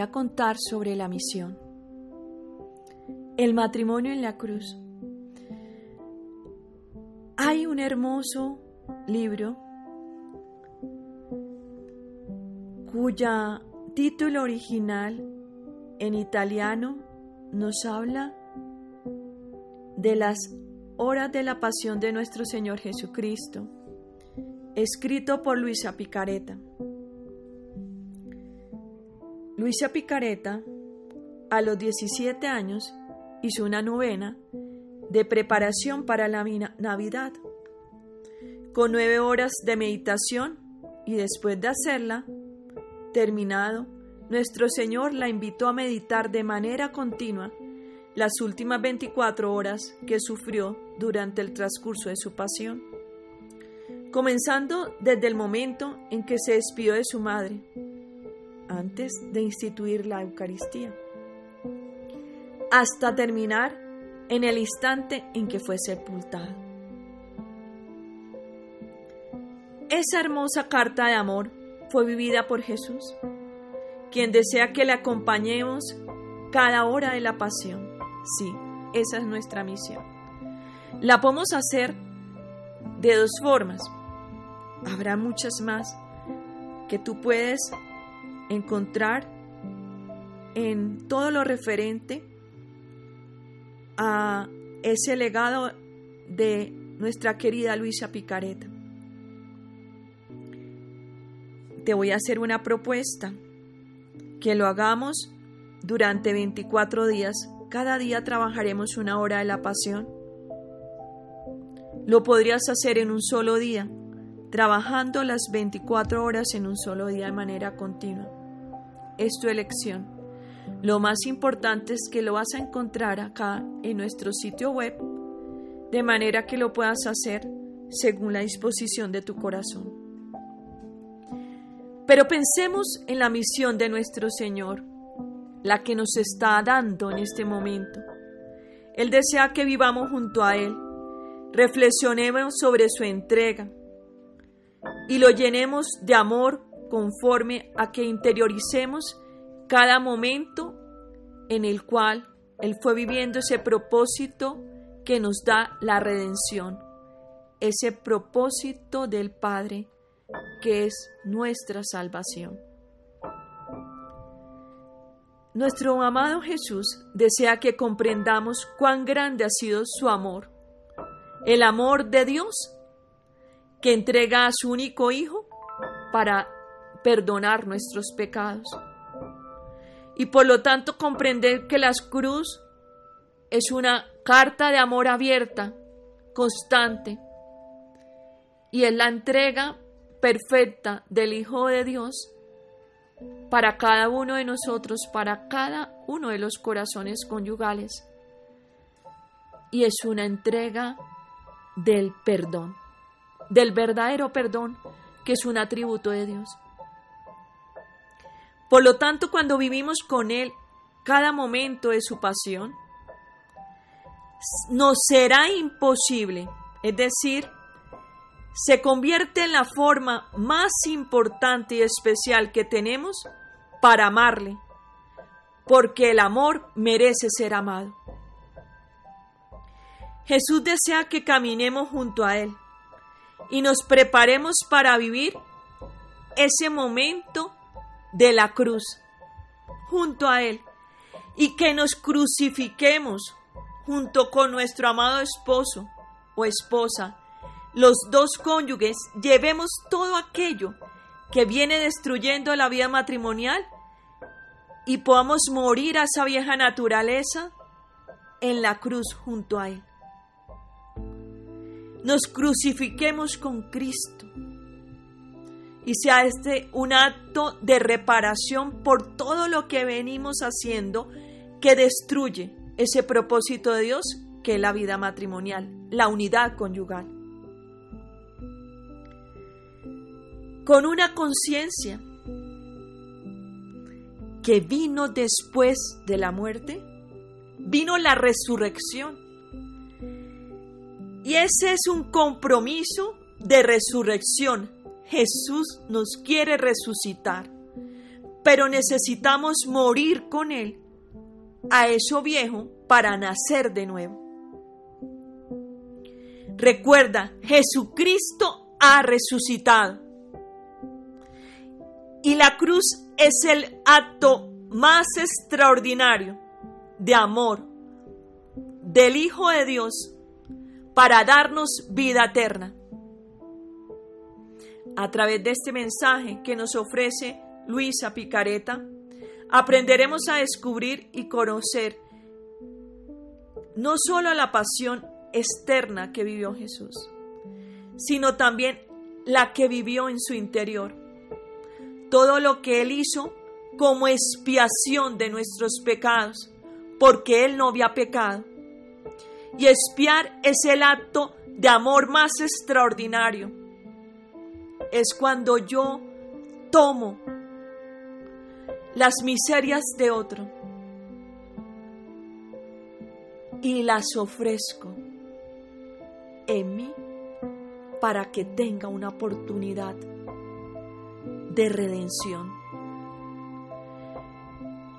a contar sobre la misión. El matrimonio en la cruz. Hay un hermoso libro cuya título original en italiano nos habla de las horas de la pasión de nuestro Señor Jesucristo, escrito por Luisa Picareta. Luisa Picareta, a los 17 años, hizo una novena de preparación para la Navidad, con nueve horas de meditación y después de hacerla, terminado, nuestro Señor la invitó a meditar de manera continua las últimas 24 horas que sufrió durante el transcurso de su pasión, comenzando desde el momento en que se despidió de su madre, antes de instituir la Eucaristía, hasta terminar en el instante en que fue sepultado. Esa hermosa carta de amor fue vivida por Jesús, quien desea que le acompañemos cada hora de la pasión. Sí, esa es nuestra misión. La podemos hacer de dos formas. Habrá muchas más que tú puedes encontrar en todo lo referente a ese legado de nuestra querida Luisa Picareta. Te voy a hacer una propuesta, que lo hagamos durante 24 días. Cada día trabajaremos una hora de la pasión. Lo podrías hacer en un solo día, trabajando las 24 horas en un solo día de manera continua. Es tu elección. Lo más importante es que lo vas a encontrar acá en nuestro sitio web, de manera que lo puedas hacer según la disposición de tu corazón. Pero pensemos en la misión de nuestro Señor, la que nos está dando en este momento. Él desea que vivamos junto a Él, reflexionemos sobre su entrega y lo llenemos de amor conforme a que interioricemos cada momento en el cual Él fue viviendo ese propósito que nos da la redención, ese propósito del Padre que es nuestra salvación. Nuestro amado Jesús desea que comprendamos cuán grande ha sido su amor, el amor de Dios que entrega a su único Hijo para perdonar nuestros pecados. Y por lo tanto comprender que la cruz es una carta de amor abierta, constante, y es la entrega perfecta del Hijo de Dios para cada uno de nosotros, para cada uno de los corazones conyugales. Y es una entrega del perdón, del verdadero perdón, que es un atributo de Dios. Por lo tanto, cuando vivimos con Él cada momento de su pasión, nos será imposible, es decir, se convierte en la forma más importante y especial que tenemos para amarle, porque el amor merece ser amado. Jesús desea que caminemos junto a Él y nos preparemos para vivir ese momento de la cruz junto a Él y que nos crucifiquemos junto con nuestro amado esposo o esposa los dos cónyuges llevemos todo aquello que viene destruyendo la vida matrimonial y podamos morir a esa vieja naturaleza en la cruz junto a Él. Nos crucifiquemos con Cristo y sea este un acto de reparación por todo lo que venimos haciendo que destruye ese propósito de Dios que es la vida matrimonial, la unidad conyugal. con una conciencia que vino después de la muerte, vino la resurrección. Y ese es un compromiso de resurrección. Jesús nos quiere resucitar pero necesitamos morir con Él a eso viejo para nacer de nuevo. Recuerda, Jesucristo ha resucitado. Y la cruz es el acto más extraordinario de amor del Hijo de Dios para darnos vida eterna. A través de este mensaje que nos ofrece Luisa Picareta, aprenderemos a descubrir y conocer no solo la pasión externa que vivió Jesús, sino también la que vivió en su interior. Todo lo que Él hizo como expiación de nuestros pecados, porque Él no había pecado. Y expiar es el acto de amor más extraordinario. Es cuando yo tomo las miserias de otro y las ofrezco en mí para que tenga una oportunidad de redención.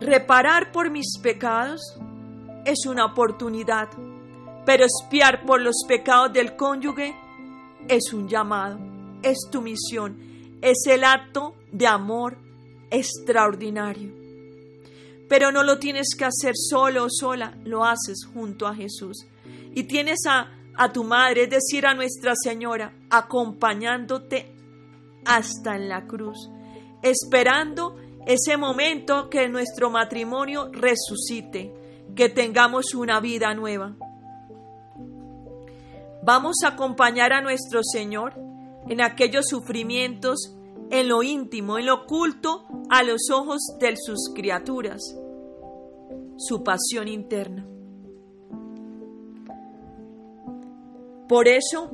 Reparar por mis pecados es una oportunidad, pero espiar por los pecados del cónyuge es un llamado, es tu misión, es el acto de amor extraordinario. Pero no lo tienes que hacer solo o sola, lo haces junto a Jesús. Y tienes a, a tu madre, es decir, a Nuestra Señora, acompañándote hasta en la cruz, esperando ese momento que nuestro matrimonio resucite, que tengamos una vida nueva. Vamos a acompañar a nuestro Señor en aquellos sufrimientos en lo íntimo, en lo oculto, a los ojos de sus criaturas, su pasión interna. Por eso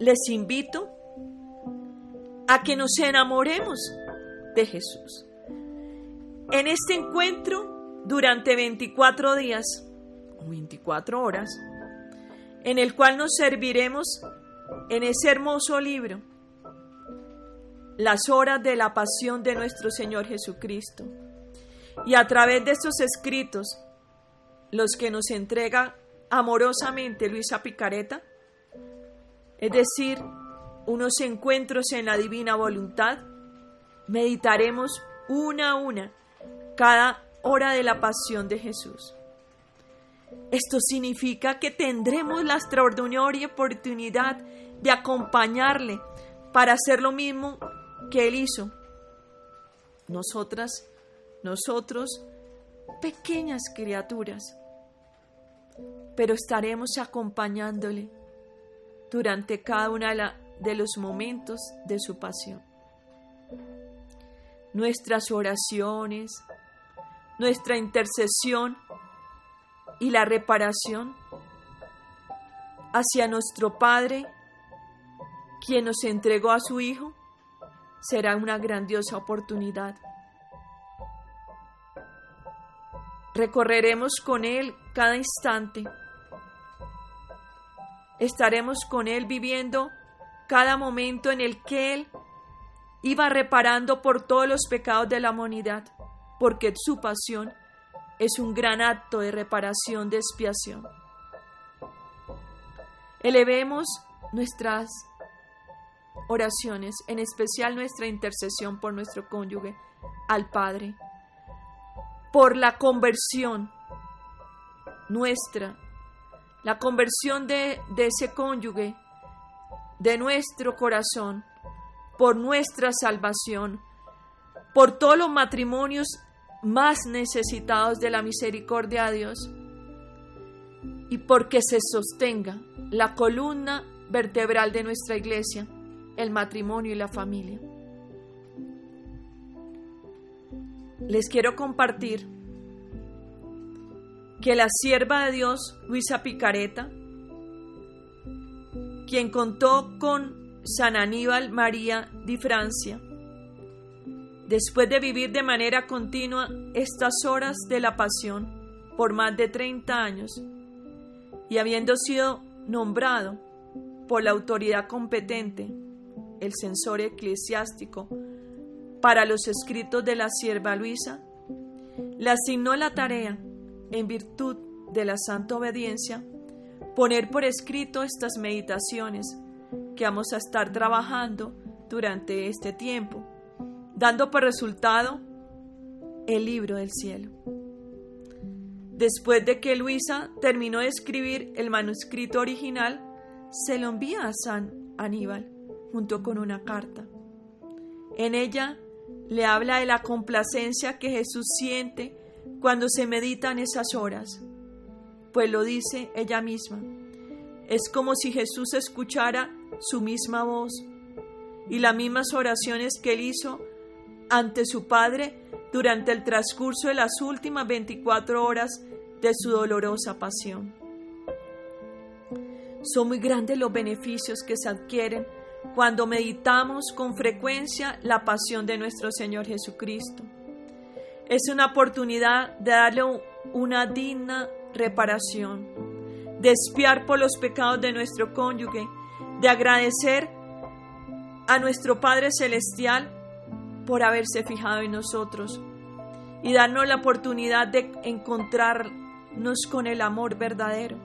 les invito a que nos enamoremos de Jesús. En este encuentro, durante 24 días o 24 horas, en el cual nos serviremos en ese hermoso libro, las horas de la pasión de nuestro Señor Jesucristo. Y a través de estos escritos, los que nos entrega amorosamente Luisa Picareta, es decir, unos encuentros en la divina voluntad, meditaremos una a una cada hora de la pasión de Jesús. Esto significa que tendremos la extraordinaria oportunidad de acompañarle para hacer lo mismo que Él hizo. Nosotras, nosotros, pequeñas criaturas, pero estaremos acompañándole durante cada uno de los momentos de su pasión. Nuestras oraciones, nuestra intercesión y la reparación hacia nuestro Padre, quien nos entregó a su Hijo, será una grandiosa oportunidad. Recorreremos con Él cada instante. Estaremos con Él viviendo cada momento en el que Él iba reparando por todos los pecados de la humanidad, porque su pasión es un gran acto de reparación, de expiación. Elevemos nuestras oraciones, en especial nuestra intercesión por nuestro cónyuge, al Padre, por la conversión nuestra, la conversión de, ese cónyuge, de nuestro corazón, por nuestra salvación, por todos los matrimonios más necesitados de la misericordia de Dios y porque se sostenga la columna vertebral de nuestra iglesia, el matrimonio y la familia. Les quiero compartir que la sierva de Dios, Luisa Picareta, quien contó con San Aníbal María di Francia, después de vivir de manera continua estas horas de la pasión por más de 30 años y habiendo sido nombrado por la autoridad competente el censor eclesiástico, para los escritos de la sierva Luisa, le asignó la tarea, en virtud de la santa obediencia, poner por escrito estas meditaciones que vamos a estar trabajando durante este tiempo, dando por resultado el libro del cielo. Después de que Luisa terminó de escribir el manuscrito original, se lo envía a San Aníbal junto con una carta. En ella le habla de la complacencia que Jesús siente cuando se meditan esas horas, pues lo dice ella misma. Es como si Jesús escuchara su misma voz y las mismas oraciones que él hizo ante su Padre durante el transcurso de las últimas 24 horas de su dolorosa pasión. Son muy grandes los beneficios que se adquieren cuando meditamos con frecuencia la pasión de nuestro Señor Jesucristo. Es una oportunidad de darle una digna reparación, de espiar por los pecados de nuestro cónyuge, de agradecer a nuestro Padre Celestial por haberse fijado en nosotros y darnos la oportunidad de encontrarnos con el amor verdadero.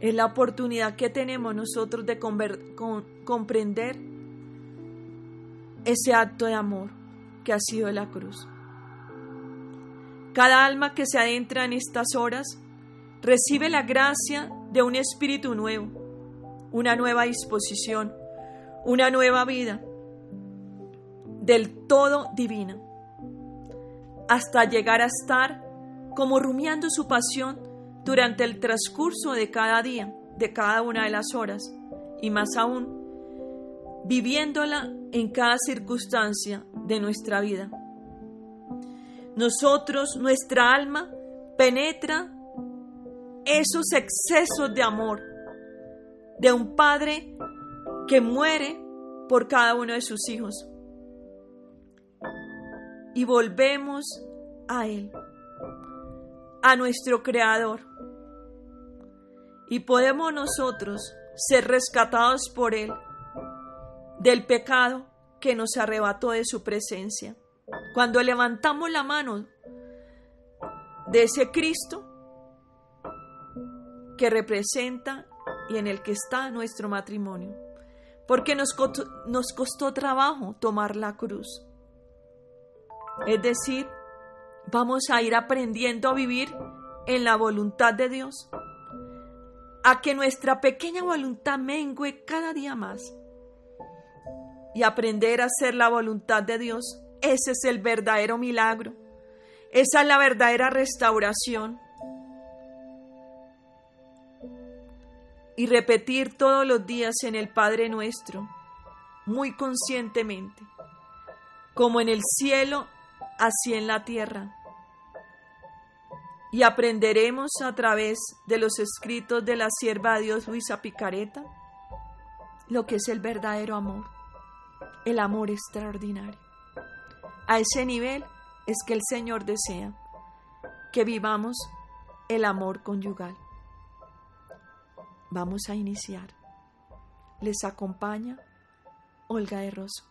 Es la oportunidad que tenemos nosotros de comprender ese acto de amor que ha sido la cruz. Cada alma que se adentra en estas horas recibe la gracia de un espíritu nuevo, una nueva disposición, una nueva vida del todo divina, hasta llegar a estar como rumiando su pasión durante el transcurso de cada día, de cada una de las horas, y más aún, viviéndola en cada circunstancia de nuestra vida. Nosotros, nuestra alma, penetra esos excesos de amor de un padre que muere por cada uno de sus hijos y volvemos a Él, a nuestro Creador. Y podemos nosotros ser rescatados por Él del pecado que nos arrebató de su presencia. Cuando levantamos la mano de ese Cristo que representa y en el que está nuestro matrimonio, porque nos costó, nos costó trabajo tomar la cruz. Es decir, vamos a ir aprendiendo a vivir en la voluntad de Dios, a que nuestra pequeña voluntad mengue cada día más y aprender a hacer la voluntad de Dios. Ese es el verdadero milagro. Esa es la verdadera restauración. Y repetir todos los días en el Padre nuestro, muy conscientemente, como en el cielo, así en la tierra. Y aprenderemos a través de los escritos de la sierva Dios Luisa Picareta lo que es el verdadero amor, el amor extraordinario. A ese nivel es que el Señor desea que vivamos el amor conyugal. Vamos a iniciar. Les acompaña Olga de Rosso.